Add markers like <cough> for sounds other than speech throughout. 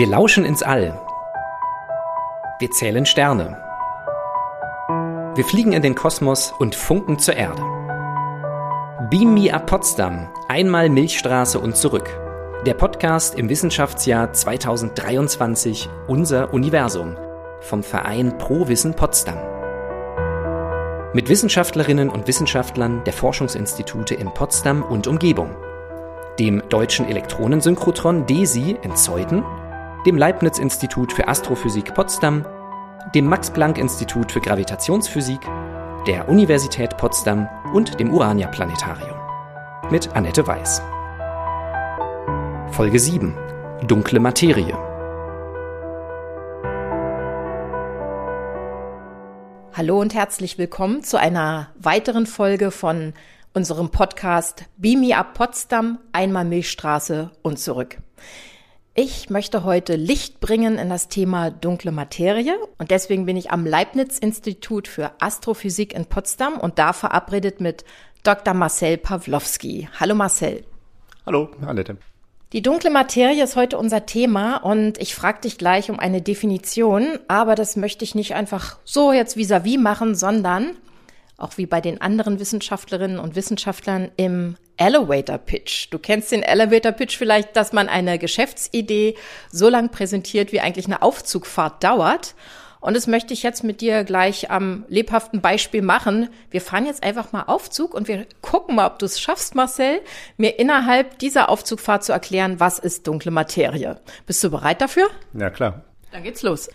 Wir lauschen ins All. Wir zählen Sterne. Wir fliegen in den Kosmos und funken zur Erde. Beam Me Up Potsdam, einmal Milchstraße und zurück. Der Podcast im Wissenschaftsjahr 2023 Unser Universum vom Verein Pro Wissen Potsdam. Mit Wissenschaftlerinnen und Wissenschaftlern der Forschungsinstitute in Potsdam und Umgebung. Dem Deutschen Elektronensynchrotron DESI in Zeuthen dem Leibniz-Institut für Astrophysik Potsdam, dem Max-Planck-Institut für Gravitationsphysik, der Universität Potsdam und dem Urania-Planetarium. Mit Annette Weiß. Folge 7. Dunkle Materie. Hallo und herzlich willkommen zu einer weiteren Folge von unserem Podcast Beam Me Up Potsdam, einmal Milchstraße und zurück. Ich möchte heute Licht bringen in das Thema dunkle Materie und deswegen bin ich am Leibniz-Institut für Astrophysik in Potsdam und da verabredet mit Dr. Marcel Pawlowski. Hallo Marcel. Hallo, Annette. Die dunkle Materie ist heute unser Thema und ich frage dich gleich um eine Definition, aber das möchte ich nicht einfach so jetzt vis-à-vis -vis machen, sondern auch wie bei den anderen Wissenschaftlerinnen und Wissenschaftlern im Elevator Pitch. Du kennst den Elevator Pitch vielleicht, dass man eine Geschäftsidee so lang präsentiert, wie eigentlich eine Aufzugfahrt dauert. Und das möchte ich jetzt mit dir gleich am lebhaften Beispiel machen. Wir fahren jetzt einfach mal Aufzug und wir gucken mal, ob du es schaffst, Marcel, mir innerhalb dieser Aufzugfahrt zu erklären, was ist dunkle Materie. Bist du bereit dafür? Ja, klar. Dann geht's los.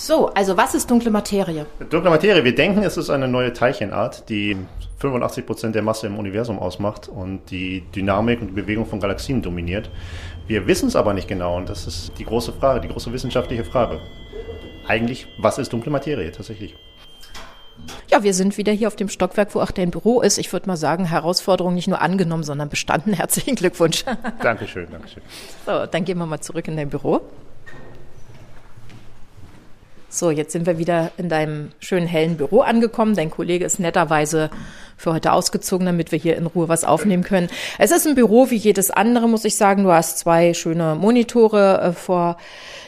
So, also was ist dunkle Materie? Dunkle Materie, wir denken, es ist eine neue Teilchenart, die 85 Prozent der Masse im Universum ausmacht und die Dynamik und die Bewegung von Galaxien dominiert. Wir wissen es aber nicht genau und das ist die große Frage, die große wissenschaftliche Frage. Eigentlich, was ist dunkle Materie tatsächlich? Ja, wir sind wieder hier auf dem Stockwerk, wo auch dein Büro ist. Ich würde mal sagen, Herausforderung nicht nur angenommen, sondern bestanden. <laughs> Herzlichen Glückwunsch. Dankeschön, Dankeschön. So, dann gehen wir mal zurück in dein Büro. So, jetzt sind wir wieder in deinem schönen hellen Büro angekommen. Dein Kollege ist netterweise für heute ausgezogen, damit wir hier in Ruhe was aufnehmen können. Es ist ein Büro wie jedes andere, muss ich sagen. Du hast zwei schöne Monitore äh, vor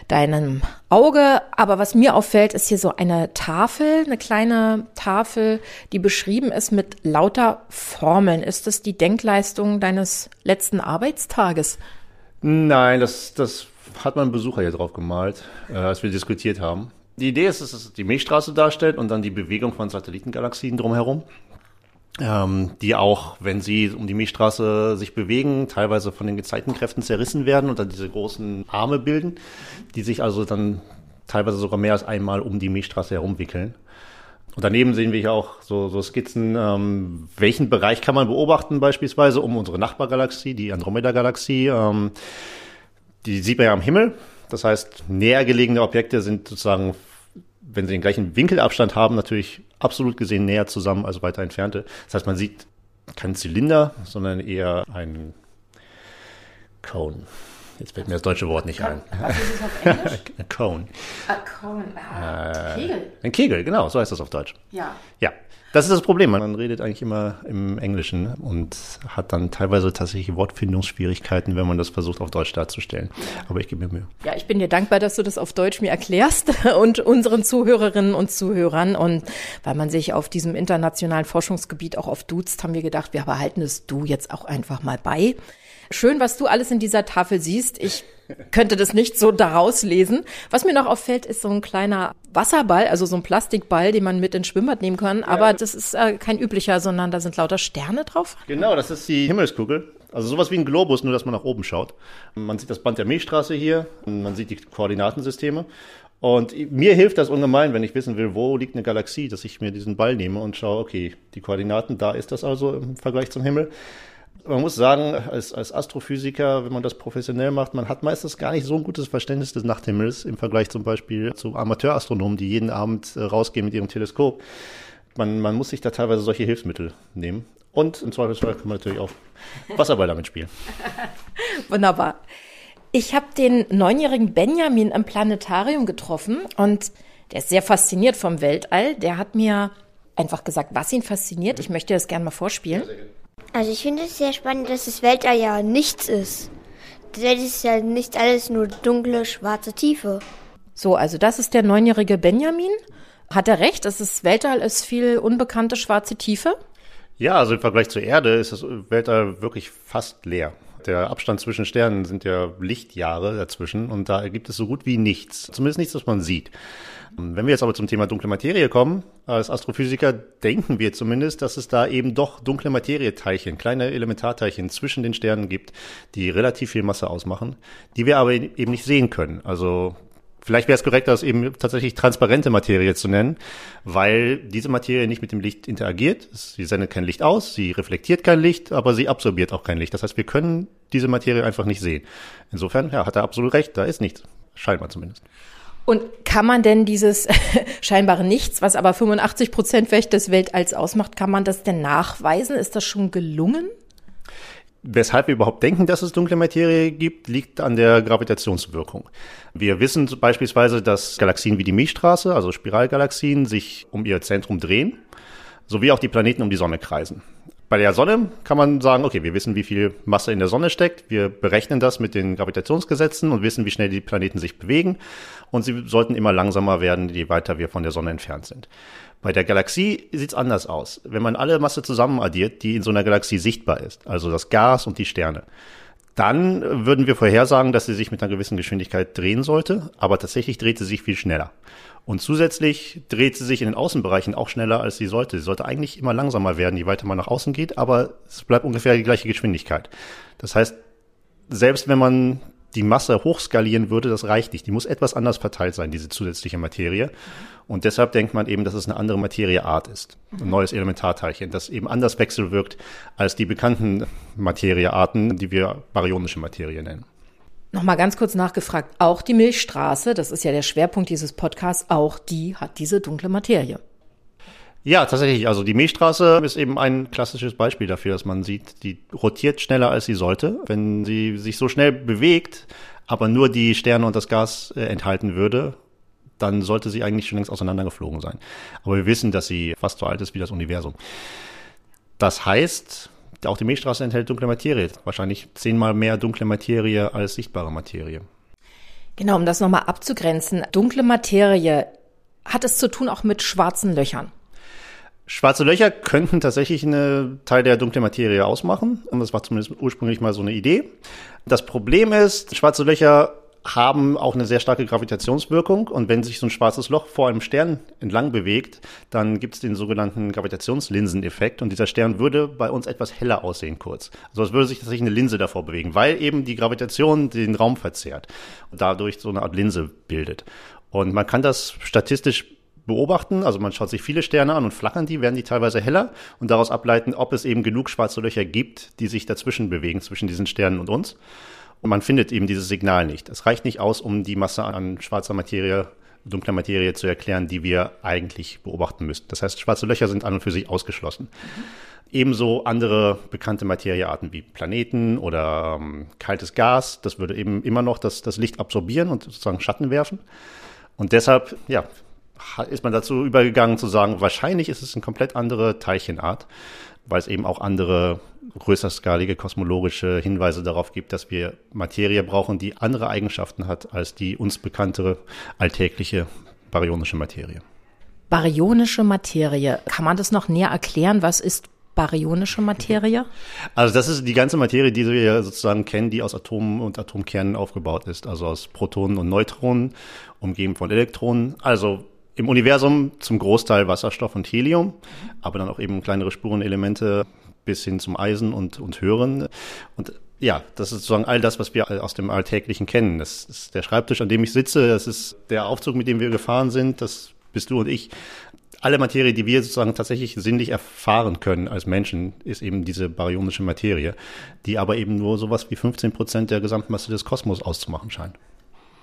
deinem Auge. Aber was mir auffällt, ist hier so eine Tafel, eine kleine Tafel, die beschrieben ist mit lauter Formeln. Ist das die Denkleistung deines letzten Arbeitstages? Nein, das, das hat mein Besucher hier drauf gemalt, äh, als wir diskutiert haben. Die Idee ist, dass es die Milchstraße darstellt und dann die Bewegung von Satellitengalaxien drumherum. Ähm, die auch, wenn sie um die Milchstraße sich bewegen, teilweise von den Gezeitenkräften zerrissen werden und dann diese großen Arme bilden, die sich also dann teilweise sogar mehr als einmal um die Milchstraße herumwickeln. Und daneben sehen wir hier auch so, so Skizzen, ähm, welchen Bereich kann man beobachten beispielsweise um unsere Nachbargalaxie, die Andromeda-Galaxie. Ähm, die sieht man ja am Himmel. Das heißt, näher gelegene Objekte sind sozusagen wenn sie den gleichen Winkelabstand haben, natürlich absolut gesehen näher zusammen als weiter entfernte. Das heißt, man sieht keinen Zylinder, sondern eher einen Cone. Jetzt fällt mir das deutsche Wort nicht ein. Was ist es auf Englisch? <laughs> Ein Cone. A cone. Ah, Äh, Kegel. Ein Kegel, genau, so heißt das auf Deutsch. Ja. Ja, das ist das Problem. Man redet eigentlich immer im Englischen und hat dann teilweise tatsächlich Wortfindungsschwierigkeiten, wenn man das versucht auf Deutsch darzustellen. Aber ich gebe mir Mühe. Ja, ich bin dir dankbar, dass du das auf Deutsch mir erklärst <laughs> und unseren Zuhörerinnen und Zuhörern. Und weil man sich auf diesem internationalen Forschungsgebiet auch oft duzt, haben wir gedacht, wir behalten es du jetzt auch einfach mal bei. Schön, was du alles in dieser Tafel siehst. Ich könnte das nicht so daraus lesen. Was mir noch auffällt, ist so ein kleiner Wasserball, also so ein Plastikball, den man mit ins Schwimmbad nehmen kann. Aber das ist äh, kein üblicher, sondern da sind lauter Sterne drauf. Genau, das ist die Himmelskugel. Also sowas wie ein Globus, nur dass man nach oben schaut. Man sieht das Band der Milchstraße hier, man sieht die Koordinatensysteme. Und mir hilft das ungemein, wenn ich wissen will, wo liegt eine Galaxie, dass ich mir diesen Ball nehme und schaue, okay, die Koordinaten, da ist das also im Vergleich zum Himmel. Man muss sagen, als, als Astrophysiker, wenn man das professionell macht, man hat meistens gar nicht so ein gutes Verständnis des Nachthimmels im Vergleich zum Beispiel zu Amateurastronomen, die jeden Abend äh, rausgehen mit ihrem Teleskop. Man, man muss sich da teilweise solche Hilfsmittel nehmen. Und im Zweifelsfall kann man natürlich auch Wasserball damit spielen. <laughs> Wunderbar. Ich habe den neunjährigen Benjamin im Planetarium getroffen und der ist sehr fasziniert vom Weltall. Der hat mir einfach gesagt, was ihn fasziniert. Ich möchte das gerne mal vorspielen. Also ich finde es sehr spannend, dass das Weltall ja nichts ist. Das ist ja nicht alles nur dunkle, schwarze Tiefe. So, also das ist der neunjährige Benjamin. Hat er recht? Es ist Weltall ist viel unbekannte schwarze Tiefe? Ja, also im Vergleich zur Erde ist das Weltall wirklich fast leer. Der Abstand zwischen Sternen sind ja Lichtjahre dazwischen und da gibt es so gut wie nichts. Zumindest nichts, was man sieht. Wenn wir jetzt aber zum Thema dunkle Materie kommen, als Astrophysiker denken wir zumindest, dass es da eben doch dunkle Materieteilchen, kleine Elementarteilchen zwischen den Sternen gibt, die relativ viel Masse ausmachen, die wir aber eben nicht sehen können. Also Vielleicht wäre es korrekter, das eben tatsächlich transparente Materie zu nennen, weil diese Materie nicht mit dem Licht interagiert. Sie sendet kein Licht aus, sie reflektiert kein Licht, aber sie absorbiert auch kein Licht. Das heißt, wir können diese Materie einfach nicht sehen. Insofern, ja, hat er absolut recht, da ist nichts. Scheinbar zumindest. Und kann man denn dieses <laughs> scheinbare Nichts, was aber 85 Prozent vielleicht des Weltalls ausmacht, kann man das denn nachweisen? Ist das schon gelungen? Weshalb wir überhaupt denken, dass es dunkle Materie gibt, liegt an der Gravitationswirkung. Wir wissen beispielsweise, dass Galaxien wie die Milchstraße, also Spiralgalaxien, sich um ihr Zentrum drehen, sowie auch die Planeten um die Sonne kreisen. Bei der Sonne kann man sagen, okay, wir wissen, wie viel Masse in der Sonne steckt. Wir berechnen das mit den Gravitationsgesetzen und wissen, wie schnell die Planeten sich bewegen. Und sie sollten immer langsamer werden, je weiter wir von der Sonne entfernt sind. Bei der Galaxie sieht's anders aus. Wenn man alle Masse zusammen addiert, die in so einer Galaxie sichtbar ist, also das Gas und die Sterne, dann würden wir vorhersagen, dass sie sich mit einer gewissen Geschwindigkeit drehen sollte, aber tatsächlich dreht sie sich viel schneller. Und zusätzlich dreht sie sich in den Außenbereichen auch schneller, als sie sollte. Sie sollte eigentlich immer langsamer werden, je weiter man nach außen geht, aber es bleibt ungefähr die gleiche Geschwindigkeit. Das heißt, selbst wenn man die Masse hochskalieren würde, das reicht nicht. Die muss etwas anders verteilt sein, diese zusätzliche Materie. Und deshalb denkt man eben, dass es eine andere Materieart ist. Ein neues Elementarteilchen, das eben anders wechselwirkt als die bekannten Materiearten, die wir baryonische Materie nennen. Nochmal ganz kurz nachgefragt. Auch die Milchstraße, das ist ja der Schwerpunkt dieses Podcasts, auch die hat diese dunkle Materie. Ja, tatsächlich. Also die Milchstraße ist eben ein klassisches Beispiel dafür, dass man sieht, die rotiert schneller, als sie sollte. Wenn sie sich so schnell bewegt, aber nur die Sterne und das Gas äh, enthalten würde, dann sollte sie eigentlich schon längst auseinandergeflogen sein. Aber wir wissen, dass sie fast so alt ist wie das Universum. Das heißt, auch die Milchstraße enthält dunkle Materie. Wahrscheinlich zehnmal mehr dunkle Materie als sichtbare Materie. Genau, um das nochmal abzugrenzen. Dunkle Materie hat es zu tun auch mit schwarzen Löchern. Schwarze Löcher könnten tatsächlich eine Teil der dunklen Materie ausmachen. Und das war zumindest ursprünglich mal so eine Idee. Das Problem ist, schwarze Löcher haben auch eine sehr starke Gravitationswirkung und wenn sich so ein schwarzes Loch vor einem Stern entlang bewegt, dann gibt es den sogenannten Gravitationslinseneffekt und dieser Stern würde bei uns etwas heller aussehen kurz. Also es würde sich tatsächlich eine Linse davor bewegen, weil eben die Gravitation den Raum verzerrt und dadurch so eine Art Linse bildet. Und man kann das statistisch beobachten. Also man schaut sich viele Sterne an und flackern die, werden die teilweise heller und daraus ableiten, ob es eben genug schwarze Löcher gibt, die sich dazwischen bewegen, zwischen diesen Sternen und uns. Und man findet eben dieses Signal nicht. Es reicht nicht aus, um die Masse an schwarzer Materie, dunkler Materie zu erklären, die wir eigentlich beobachten müssten. Das heißt, schwarze Löcher sind an und für sich ausgeschlossen. Ebenso andere bekannte Materiearten wie Planeten oder ähm, kaltes Gas. Das würde eben immer noch das, das Licht absorbieren und sozusagen Schatten werfen. Und deshalb, ja, ist man dazu übergegangen zu sagen, wahrscheinlich ist es eine komplett andere Teilchenart, weil es eben auch andere größerskalige kosmologische Hinweise darauf gibt, dass wir Materie brauchen, die andere Eigenschaften hat als die uns bekanntere alltägliche baryonische Materie. Baryonische Materie, kann man das noch näher erklären? Was ist baryonische Materie? Also das ist die ganze Materie, die wir sozusagen kennen, die aus Atomen und Atomkernen aufgebaut ist, also aus Protonen und Neutronen, umgeben von Elektronen. Also im Universum zum Großteil Wasserstoff und Helium, aber dann auch eben kleinere Spurenelemente bis hin zum Eisen und, und Hören. Und ja, das ist sozusagen all das, was wir aus dem Alltäglichen kennen. Das ist der Schreibtisch, an dem ich sitze, das ist der Aufzug, mit dem wir gefahren sind, das bist du und ich. Alle Materie, die wir sozusagen tatsächlich sinnlich erfahren können als Menschen, ist eben diese baryonische Materie, die aber eben nur sowas wie 15 Prozent der Gesamtmasse des Kosmos auszumachen scheint.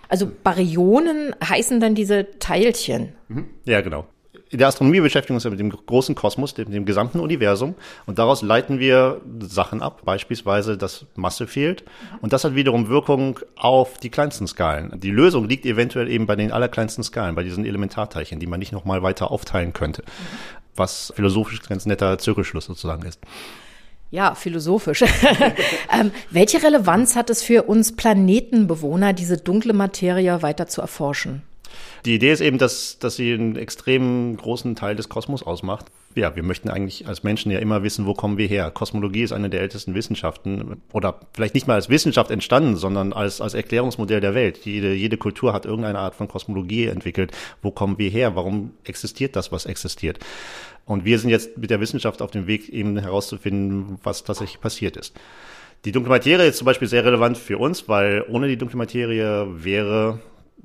Also Baryonen heißen dann diese Teilchen. Mhm. Ja, genau. In der Astronomie beschäftigen wir uns ja mit dem großen Kosmos, dem, dem, gesamten Universum. Und daraus leiten wir Sachen ab, beispielsweise, dass Masse fehlt. Und das hat wiederum Wirkung auf die kleinsten Skalen. Die Lösung liegt eventuell eben bei den allerkleinsten Skalen, bei diesen Elementarteilchen, die man nicht nochmal weiter aufteilen könnte. Was philosophisch ganz netter Zirkelschluss sozusagen ist. Ja, philosophisch. <laughs> ähm, welche Relevanz hat es für uns Planetenbewohner, diese dunkle Materie weiter zu erforschen? Die Idee ist eben, dass, dass sie einen extrem großen Teil des Kosmos ausmacht. Ja, wir möchten eigentlich als Menschen ja immer wissen, wo kommen wir her. Kosmologie ist eine der ältesten Wissenschaften oder vielleicht nicht mal als Wissenschaft entstanden, sondern als, als Erklärungsmodell der Welt. Jede, jede Kultur hat irgendeine Art von Kosmologie entwickelt. Wo kommen wir her? Warum existiert das, was existiert? Und wir sind jetzt mit der Wissenschaft auf dem Weg, eben herauszufinden, was tatsächlich passiert ist. Die dunkle Materie ist zum Beispiel sehr relevant für uns, weil ohne die dunkle Materie wäre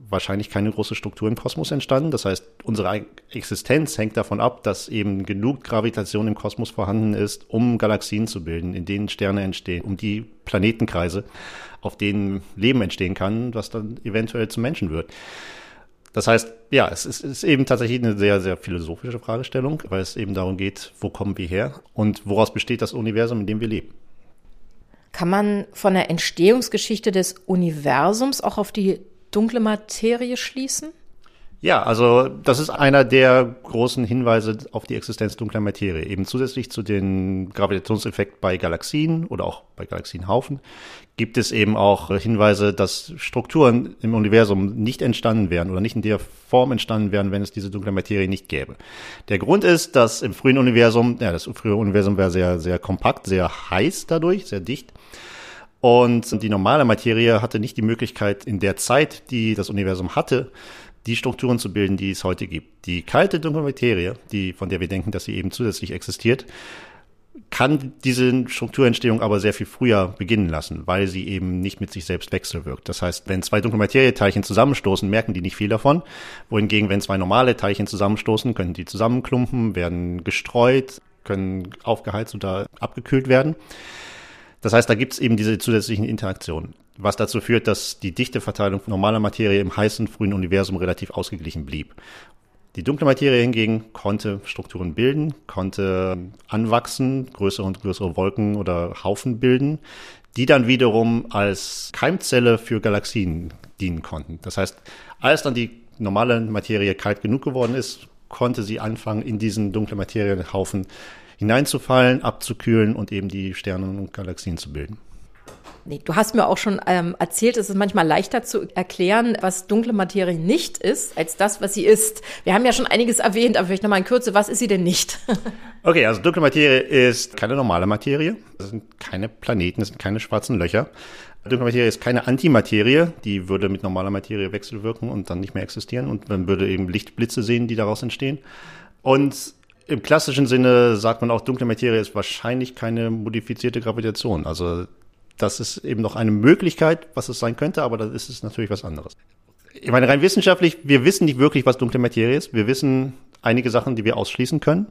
wahrscheinlich keine große Struktur im Kosmos entstanden. Das heißt, unsere Existenz hängt davon ab, dass eben genug Gravitation im Kosmos vorhanden ist, um Galaxien zu bilden, in denen Sterne entstehen, um die Planetenkreise, auf denen Leben entstehen kann, was dann eventuell zum Menschen wird. Das heißt, ja, es ist, ist eben tatsächlich eine sehr, sehr philosophische Fragestellung, weil es eben darum geht, wo kommen wir her und woraus besteht das Universum, in dem wir leben. Kann man von der Entstehungsgeschichte des Universums auch auf die dunkle Materie schließen? Ja, also das ist einer der großen Hinweise auf die Existenz dunkler Materie. Eben zusätzlich zu den Gravitationseffekt bei Galaxien oder auch bei Galaxienhaufen gibt es eben auch Hinweise, dass Strukturen im Universum nicht entstanden wären oder nicht in der Form entstanden wären, wenn es diese dunkle Materie nicht gäbe. Der Grund ist, dass im frühen Universum, ja, das frühe Universum wäre sehr, sehr kompakt, sehr heiß dadurch, sehr dicht. Und die normale Materie hatte nicht die Möglichkeit, in der Zeit, die das Universum hatte, die Strukturen zu bilden, die es heute gibt. Die kalte dunkle Materie, die, von der wir denken, dass sie eben zusätzlich existiert, kann diese Strukturentstehung aber sehr viel früher beginnen lassen, weil sie eben nicht mit sich selbst wechselwirkt. Das heißt, wenn zwei dunkle Materieteilchen zusammenstoßen, merken die nicht viel davon. Wohingegen, wenn zwei normale Teilchen zusammenstoßen, können die zusammenklumpen, werden gestreut, können aufgeheizt oder abgekühlt werden. Das heißt, da gibt es eben diese zusätzlichen Interaktionen, was dazu führt, dass die Dichteverteilung normaler Materie im heißen frühen Universum relativ ausgeglichen blieb. Die dunkle Materie hingegen konnte Strukturen bilden, konnte anwachsen, größere und größere Wolken oder Haufen bilden, die dann wiederum als Keimzelle für Galaxien dienen konnten. Das heißt, als dann die normale Materie kalt genug geworden ist, konnte sie anfangen, in diesen dunklen Materienhaufen hineinzufallen, abzukühlen und eben die Sterne und Galaxien zu bilden. Nee, du hast mir auch schon ähm, erzählt, es ist manchmal leichter zu erklären, was dunkle Materie nicht ist, als das, was sie ist. Wir haben ja schon einiges erwähnt, aber vielleicht nochmal in Kürze, was ist sie denn nicht? <laughs> okay, also dunkle Materie ist keine normale Materie. Das sind keine Planeten, das sind keine schwarzen Löcher. Dunkle Materie ist keine Antimaterie, die würde mit normaler Materie wechselwirken und dann nicht mehr existieren und man würde eben Lichtblitze sehen, die daraus entstehen. Und im klassischen Sinne sagt man auch, dunkle Materie ist wahrscheinlich keine modifizierte Gravitation. Also das ist eben noch eine Möglichkeit, was es sein könnte, aber das ist es natürlich was anderes. Ich meine, rein wissenschaftlich, wir wissen nicht wirklich, was dunkle Materie ist. Wir wissen einige Sachen, die wir ausschließen können.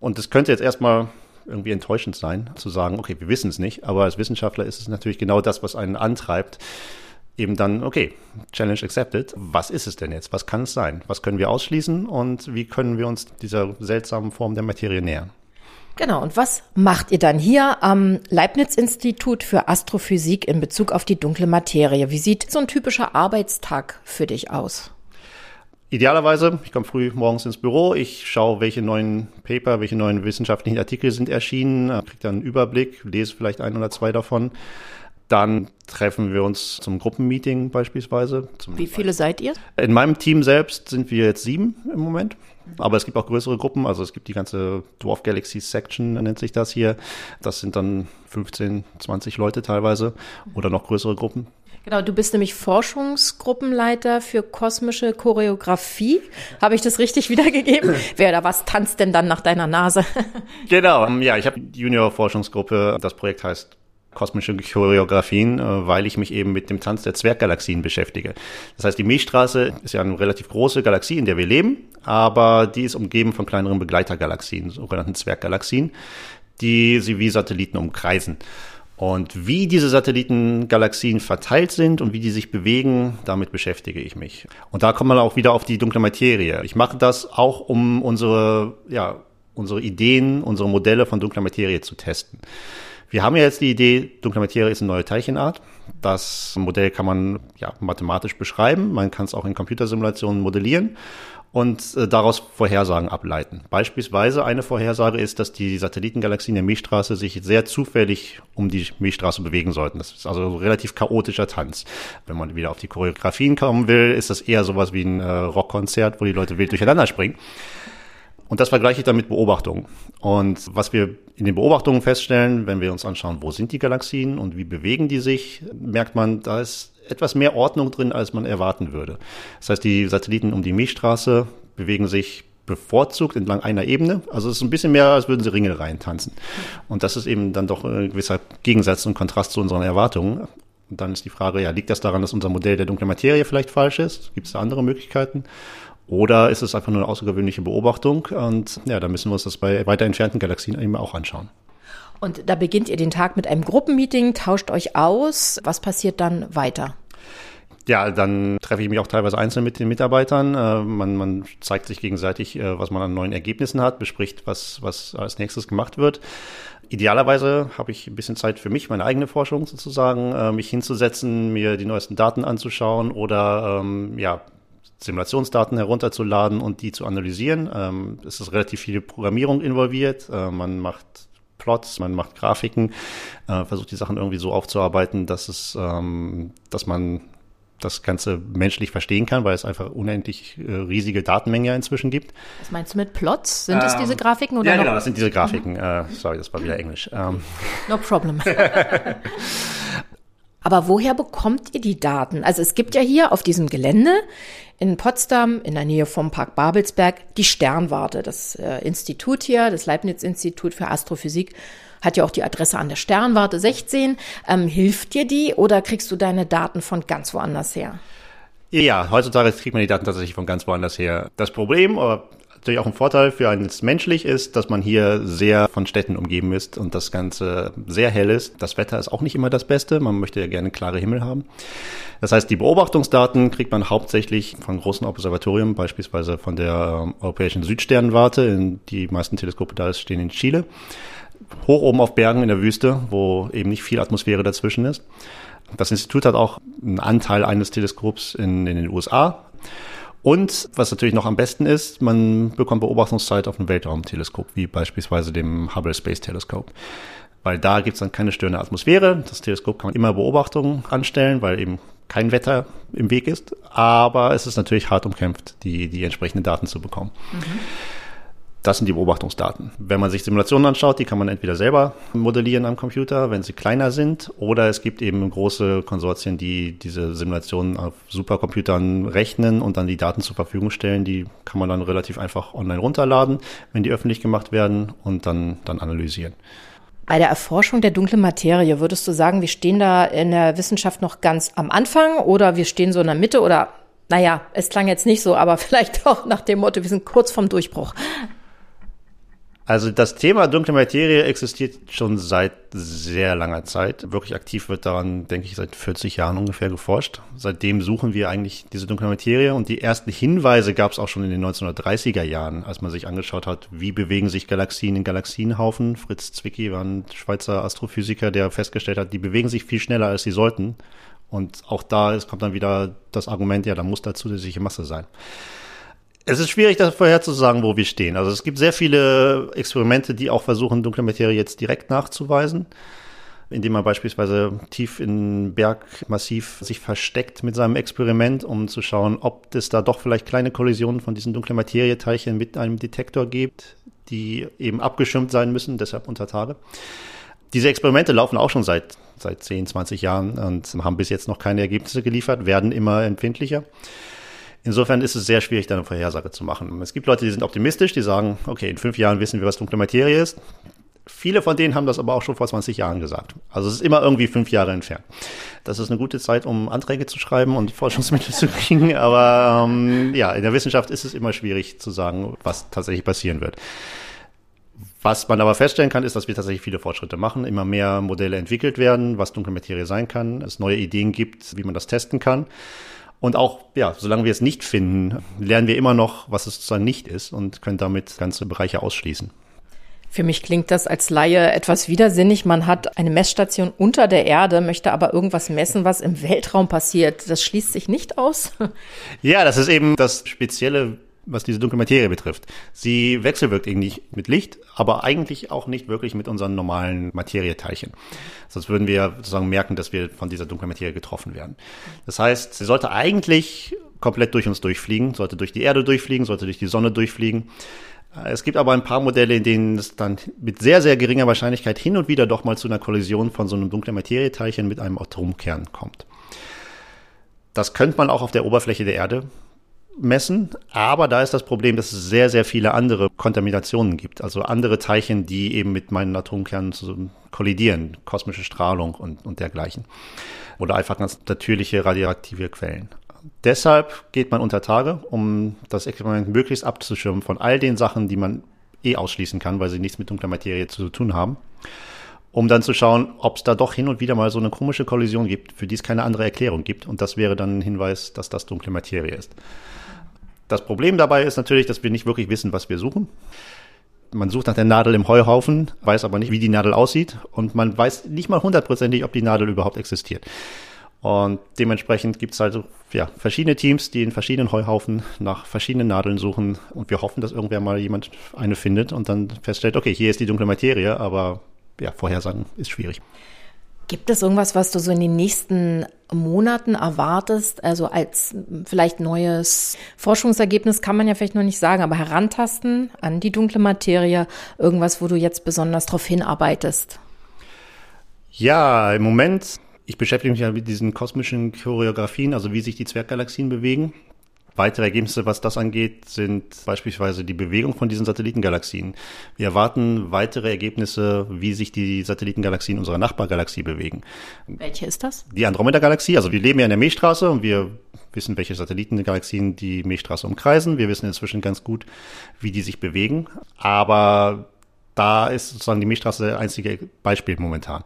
Und es könnte jetzt erstmal irgendwie enttäuschend sein, zu sagen, okay, wir wissen es nicht, aber als Wissenschaftler ist es natürlich genau das, was einen antreibt, eben dann, okay, Challenge accepted. Was ist es denn jetzt? Was kann es sein? Was können wir ausschließen und wie können wir uns dieser seltsamen Form der Materie nähern? Genau, und was macht ihr dann hier am Leibniz-Institut für Astrophysik in Bezug auf die dunkle Materie? Wie sieht so ein typischer Arbeitstag für dich aus? Idealerweise, ich komme früh morgens ins Büro, ich schaue, welche neuen Paper, welche neuen wissenschaftlichen Artikel sind erschienen, kriege dann einen Überblick, lese vielleicht ein oder zwei davon dann treffen wir uns zum Gruppenmeeting beispielsweise. Zum Wie viele seid ihr? In meinem Team selbst sind wir jetzt sieben im Moment. Aber es gibt auch größere Gruppen. Also es gibt die ganze Dwarf Galaxy Section, nennt sich das hier. Das sind dann 15, 20 Leute teilweise oder noch größere Gruppen. Genau, du bist nämlich Forschungsgruppenleiter für kosmische Choreografie. Habe ich das richtig <laughs> wiedergegeben? Wer oder was tanzt denn dann nach deiner Nase? <laughs> genau, ja, ich habe Junior-Forschungsgruppe. Das Projekt heißt kosmische Choreografien, äh, weil ich mich eben mit dem Tanz der Zwerggalaxien beschäftige. Das heißt, die Milchstraße ist ja eine relativ große Galaxie, in der wir leben, aber die ist umgeben von kleineren Begleitergalaxien, sogenannten Zwerggalaxien, die sie wie Satelliten umkreisen. Und wie diese Satellitengalaxien verteilt sind und wie die sich bewegen, damit beschäftige ich mich. Und da kommt man auch wieder auf die dunkle Materie. Ich mache das auch, um unsere, ja, unsere Ideen, unsere Modelle von dunkler Materie zu testen. Wir haben ja jetzt die Idee, dunkle Materie ist eine neue Teilchenart. Das Modell kann man ja mathematisch beschreiben. Man kann es auch in Computersimulationen modellieren und äh, daraus Vorhersagen ableiten. Beispielsweise eine Vorhersage ist, dass die Satellitengalaxien der Milchstraße sich sehr zufällig um die Milchstraße bewegen sollten. Das ist also ein relativ chaotischer Tanz. Wenn man wieder auf die Choreografien kommen will, ist das eher sowas wie ein äh, Rockkonzert, wo die Leute wild durcheinander springen. Und das vergleiche ich dann mit Beobachtungen. Und was wir in den Beobachtungen feststellen, wenn wir uns anschauen, wo sind die Galaxien und wie bewegen die sich, merkt man, da ist etwas mehr Ordnung drin, als man erwarten würde. Das heißt, die Satelliten um die Milchstraße bewegen sich bevorzugt entlang einer Ebene. Also es ist ein bisschen mehr, als würden sie Ringe reintanzen. Und das ist eben dann doch ein gewisser Gegensatz und Kontrast zu unseren Erwartungen. Und dann ist die Frage, ja, liegt das daran, dass unser Modell der dunklen Materie vielleicht falsch ist? Gibt es da andere Möglichkeiten? Oder ist es einfach nur eine außergewöhnliche Beobachtung? Und ja, da müssen wir uns das bei weiter entfernten Galaxien eben auch anschauen. Und da beginnt ihr den Tag mit einem Gruppenmeeting, tauscht euch aus. Was passiert dann weiter? Ja, dann treffe ich mich auch teilweise einzeln mit den Mitarbeitern. Äh, man, man zeigt sich gegenseitig, äh, was man an neuen Ergebnissen hat, bespricht, was, was als nächstes gemacht wird. Idealerweise habe ich ein bisschen Zeit für mich, meine eigene Forschung sozusagen, äh, mich hinzusetzen, mir die neuesten Daten anzuschauen oder ähm, ja, Simulationsdaten herunterzuladen und die zu analysieren. Ähm, es ist relativ viel Programmierung involviert. Äh, man macht Plots, man macht Grafiken, äh, versucht die Sachen irgendwie so aufzuarbeiten, dass es, ähm, dass man das Ganze menschlich verstehen kann, weil es einfach unendlich äh, riesige Datenmengen ja inzwischen gibt. Was meinst du mit Plots? Sind das ähm, diese Grafiken oder? Ja, genau, das sind diese Grafiken. Mhm. Äh, sorry, das war wieder Englisch. Ähm. No problem. <laughs> <laughs> Aber woher bekommt ihr die Daten? Also es gibt ja hier auf diesem Gelände in Potsdam, in der Nähe vom Park Babelsberg, die Sternwarte. Das äh, Institut hier, das Leibniz-Institut für Astrophysik, hat ja auch die Adresse an der Sternwarte 16. Ähm, hilft dir die oder kriegst du deine Daten von ganz woanders her? Ja, heutzutage kriegt man die Daten tatsächlich von ganz woanders her. Das Problem, oder natürlich auch ein Vorteil für eines menschlich ist, dass man hier sehr von Städten umgeben ist und das Ganze sehr hell ist. Das Wetter ist auch nicht immer das Beste. Man möchte ja gerne klare Himmel haben. Das heißt, die Beobachtungsdaten kriegt man hauptsächlich von großen Observatorien, beispielsweise von der ähm, Europäischen Südsternwarte. Die meisten Teleskope da stehen in Chile. Hoch oben auf Bergen in der Wüste, wo eben nicht viel Atmosphäre dazwischen ist. Das Institut hat auch einen Anteil eines Teleskops in, in den USA. Und was natürlich noch am besten ist, man bekommt Beobachtungszeit auf einem Weltraumteleskop, wie beispielsweise dem Hubble Space Telescope. Weil da gibt es dann keine störende Atmosphäre. Das Teleskop kann man immer Beobachtungen anstellen, weil eben kein Wetter im Weg ist. Aber es ist natürlich hart umkämpft, die, die entsprechenden Daten zu bekommen. Mhm. Das sind die Beobachtungsdaten. Wenn man sich Simulationen anschaut, die kann man entweder selber modellieren am Computer, wenn sie kleiner sind, oder es gibt eben große Konsortien, die diese Simulationen auf Supercomputern rechnen und dann die Daten zur Verfügung stellen. Die kann man dann relativ einfach online runterladen, wenn die öffentlich gemacht werden und dann, dann analysieren. Bei der Erforschung der dunklen Materie, würdest du sagen, wir stehen da in der Wissenschaft noch ganz am Anfang oder wir stehen so in der Mitte oder naja, es klang jetzt nicht so, aber <laughs> vielleicht auch nach dem Motto, wir sind kurz vom Durchbruch. Also das Thema dunkle Materie existiert schon seit sehr langer Zeit. Wirklich aktiv wird daran, denke ich, seit 40 Jahren ungefähr geforscht. Seitdem suchen wir eigentlich diese dunkle Materie und die ersten Hinweise gab es auch schon in den 1930er Jahren, als man sich angeschaut hat, wie bewegen sich Galaxien in Galaxienhaufen. Fritz Zwicky war ein Schweizer Astrophysiker, der festgestellt hat, die bewegen sich viel schneller, als sie sollten. Und auch da kommt dann wieder das Argument, ja, da muss da zusätzliche Masse sein. Es ist schwierig, das vorherzusagen, wo wir stehen. Also es gibt sehr viele Experimente, die auch versuchen, dunkle Materie jetzt direkt nachzuweisen, indem man beispielsweise tief in Bergmassiv sich versteckt mit seinem Experiment, um zu schauen, ob es da doch vielleicht kleine Kollisionen von diesen dunklen Materieteilchen mit einem Detektor gibt, die eben abgeschirmt sein müssen, deshalb unter Tage. Diese Experimente laufen auch schon seit, seit 10, 20 Jahren und haben bis jetzt noch keine Ergebnisse geliefert, werden immer empfindlicher. Insofern ist es sehr schwierig, da eine Vorhersage zu machen. Es gibt Leute, die sind optimistisch, die sagen, okay, in fünf Jahren wissen wir, was dunkle Materie ist. Viele von denen haben das aber auch schon vor 20 Jahren gesagt. Also es ist immer irgendwie fünf Jahre entfernt. Das ist eine gute Zeit, um Anträge zu schreiben und <laughs> Forschungsmittel zu kriegen. Aber ähm, ja, in der Wissenschaft ist es immer schwierig zu sagen, was tatsächlich passieren wird. Was man aber feststellen kann, ist, dass wir tatsächlich viele Fortschritte machen, immer mehr Modelle entwickelt werden, was dunkle Materie sein kann, es neue Ideen gibt, wie man das testen kann. Und auch, ja, solange wir es nicht finden, lernen wir immer noch, was es sozusagen nicht ist und können damit ganze Bereiche ausschließen. Für mich klingt das als Laie etwas widersinnig. Man hat eine Messstation unter der Erde, möchte aber irgendwas messen, was im Weltraum passiert. Das schließt sich nicht aus. Ja, das ist eben das Spezielle, was diese dunkle Materie betrifft. Sie wechselwirkt irgendwie mit Licht, aber eigentlich auch nicht wirklich mit unseren normalen Materieteilchen. Sonst würden wir sozusagen merken, dass wir von dieser dunklen Materie getroffen werden. Das heißt, sie sollte eigentlich komplett durch uns durchfliegen, sollte durch die Erde durchfliegen, sollte durch die Sonne durchfliegen. Es gibt aber ein paar Modelle, in denen es dann mit sehr, sehr geringer Wahrscheinlichkeit hin und wieder doch mal zu einer Kollision von so einem dunklen Materieteilchen mit einem Atomkern kommt. Das könnte man auch auf der Oberfläche der Erde messen, aber da ist das Problem, dass es sehr, sehr viele andere Kontaminationen gibt, also andere Teilchen, die eben mit meinen Atomkernen kollidieren, kosmische Strahlung und, und dergleichen. Oder einfach ganz natürliche radioaktive Quellen. Deshalb geht man unter Tage, um das Experiment möglichst abzuschirmen von all den Sachen, die man eh ausschließen kann, weil sie nichts mit dunkler Materie zu tun haben. Um dann zu schauen, ob es da doch hin und wieder mal so eine komische Kollision gibt, für die es keine andere Erklärung gibt. Und das wäre dann ein Hinweis, dass das dunkle Materie ist. Das Problem dabei ist natürlich, dass wir nicht wirklich wissen, was wir suchen. Man sucht nach der Nadel im Heuhaufen, weiß aber nicht, wie die Nadel aussieht und man weiß nicht mal hundertprozentig, ob die Nadel überhaupt existiert. Und dementsprechend gibt es also ja, verschiedene Teams, die in verschiedenen Heuhaufen nach verschiedenen Nadeln suchen. Und wir hoffen, dass irgendwer mal jemand eine findet und dann feststellt, okay, hier ist die dunkle Materie, aber ja, Vorhersagen ist schwierig. Gibt es irgendwas, was du so in den nächsten Monaten erwartest? Also als vielleicht neues Forschungsergebnis kann man ja vielleicht noch nicht sagen, aber herantasten an die dunkle Materie, irgendwas, wo du jetzt besonders darauf hinarbeitest? Ja, im Moment ich beschäftige mich ja mit diesen kosmischen Choreografien, also wie sich die Zwerggalaxien bewegen. Weitere Ergebnisse, was das angeht, sind beispielsweise die Bewegung von diesen Satellitengalaxien. Wir erwarten weitere Ergebnisse, wie sich die Satellitengalaxien unserer Nachbargalaxie bewegen. Welche ist das? Die Andromeda-Galaxie. Also wir leben ja in der Milchstraße und wir wissen, welche Satellitengalaxien die Milchstraße umkreisen. Wir wissen inzwischen ganz gut, wie die sich bewegen. Aber da ist sozusagen die Milchstraße der einzige Beispiel momentan.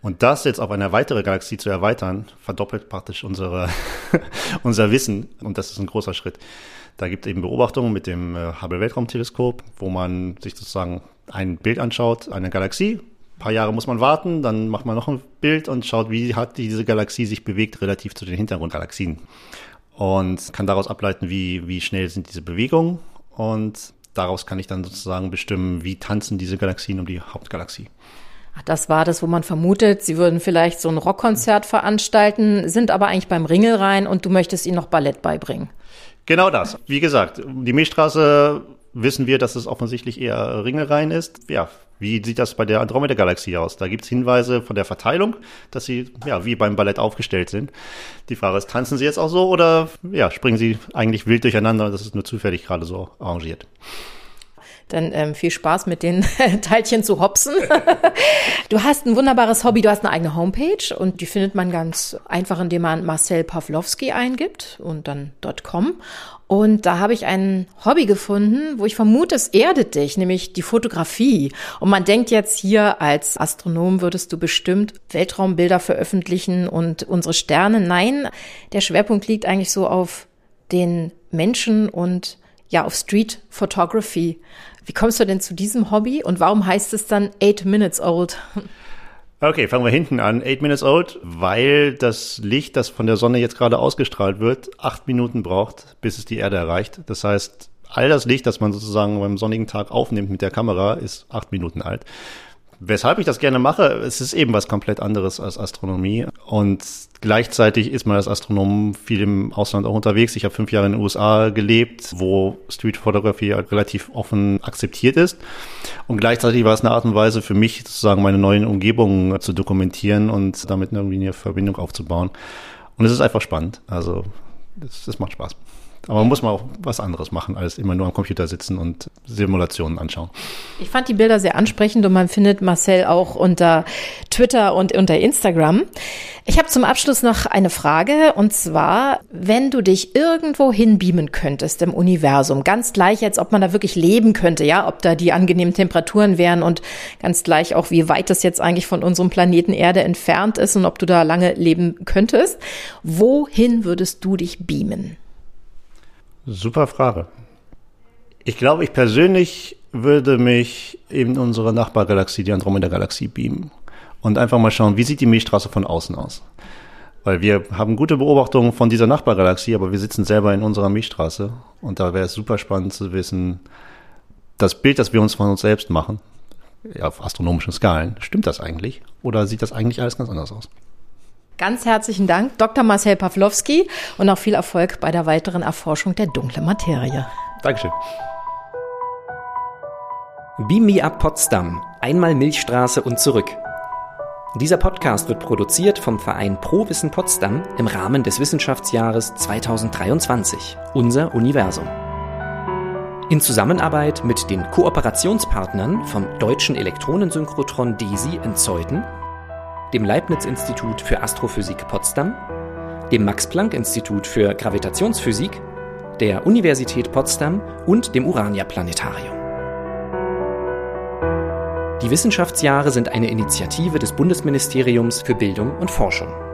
Und das jetzt auf eine weitere Galaxie zu erweitern, verdoppelt praktisch unsere, <laughs> unser Wissen. Und das ist ein großer Schritt. Da gibt es eben Beobachtungen mit dem äh, Hubble Weltraumteleskop, wo man sich sozusagen ein Bild anschaut, eine Galaxie. Ein paar Jahre muss man warten, dann macht man noch ein Bild und schaut, wie hat diese Galaxie sich bewegt relativ zu den Hintergrundgalaxien. Und kann daraus ableiten, wie, wie schnell sind diese Bewegungen. Und daraus kann ich dann sozusagen bestimmen, wie tanzen diese Galaxien um die Hauptgalaxie. Das war das, wo man vermutet, sie würden vielleicht so ein Rockkonzert veranstalten, sind aber eigentlich beim Ringelrhein und du möchtest ihnen noch Ballett beibringen. Genau das. Wie gesagt, die Milchstraße wissen wir, dass es offensichtlich eher Ringelrhein ist. Ja, wie sieht das bei der Andromeda-Galaxie aus? Da gibt es Hinweise von der Verteilung, dass sie ja wie beim Ballett aufgestellt sind. Die Frage ist, tanzen sie jetzt auch so oder ja, springen sie eigentlich wild durcheinander? Das ist nur zufällig gerade so arrangiert. Dann ähm, viel Spaß mit den <laughs> Teilchen zu hopsen. <laughs> du hast ein wunderbares Hobby, du hast eine eigene Homepage und die findet man ganz einfach, indem man Marcel Pawlowski eingibt und dann .com. Und da habe ich ein Hobby gefunden, wo ich vermute, es erdet dich, nämlich die Fotografie. Und man denkt jetzt hier, als Astronom würdest du bestimmt Weltraumbilder veröffentlichen und unsere Sterne. Nein, der Schwerpunkt liegt eigentlich so auf den Menschen und ja, auf Street Photography. Wie kommst du denn zu diesem Hobby und warum heißt es dann Eight Minutes Old? Okay, fangen wir hinten an. Eight Minutes Old, weil das Licht, das von der Sonne jetzt gerade ausgestrahlt wird, acht Minuten braucht, bis es die Erde erreicht. Das heißt, all das Licht, das man sozusagen beim sonnigen Tag aufnimmt mit der Kamera, ist acht Minuten alt. Weshalb ich das gerne mache, es ist eben was komplett anderes als Astronomie. Und gleichzeitig ist man als Astronom viel im Ausland auch unterwegs. Ich habe fünf Jahre in den USA gelebt, wo Street Photography relativ offen akzeptiert ist. Und gleichzeitig war es eine Art und Weise für mich, sozusagen meine neuen Umgebungen zu dokumentieren und damit irgendwie eine Verbindung aufzubauen. Und es ist einfach spannend. Also, es macht Spaß. Aber man muss mal auch was anderes machen, als immer nur am Computer sitzen und Simulationen anschauen. Ich fand die Bilder sehr ansprechend und man findet Marcel auch unter Twitter und unter Instagram. Ich habe zum Abschluss noch eine Frage und zwar, wenn du dich irgendwo hinbeamen könntest im Universum, ganz gleich, als ob man da wirklich leben könnte, ja, ob da die angenehmen Temperaturen wären und ganz gleich auch, wie weit das jetzt eigentlich von unserem Planeten Erde entfernt ist und ob du da lange leben könntest, wohin würdest du dich beamen? Super Frage. Ich glaube, ich persönlich würde mich in unsere Nachbargalaxie, die Andromeda-Galaxie, beamen und einfach mal schauen, wie sieht die Milchstraße von außen aus. Weil wir haben gute Beobachtungen von dieser Nachbargalaxie, aber wir sitzen selber in unserer Milchstraße und da wäre es super spannend zu wissen, das Bild, das wir uns von uns selbst machen, ja, auf astronomischen Skalen, stimmt das eigentlich? Oder sieht das eigentlich alles ganz anders aus? Ganz herzlichen Dank, Dr. Marcel Pawlowski, und auch viel Erfolg bei der weiteren Erforschung der dunklen Materie. Dankeschön. Beam Me Up Potsdam, einmal Milchstraße und zurück. Dieser Podcast wird produziert vom Verein Pro Wissen Potsdam im Rahmen des Wissenschaftsjahres 2023, unser Universum. In Zusammenarbeit mit den Kooperationspartnern vom Deutschen Elektronensynchrotron DESI in Zeuthen, dem Leibniz-Institut für Astrophysik Potsdam, dem Max-Planck-Institut für Gravitationsphysik, der Universität Potsdam und dem Urania-Planetarium. Die Wissenschaftsjahre sind eine Initiative des Bundesministeriums für Bildung und Forschung.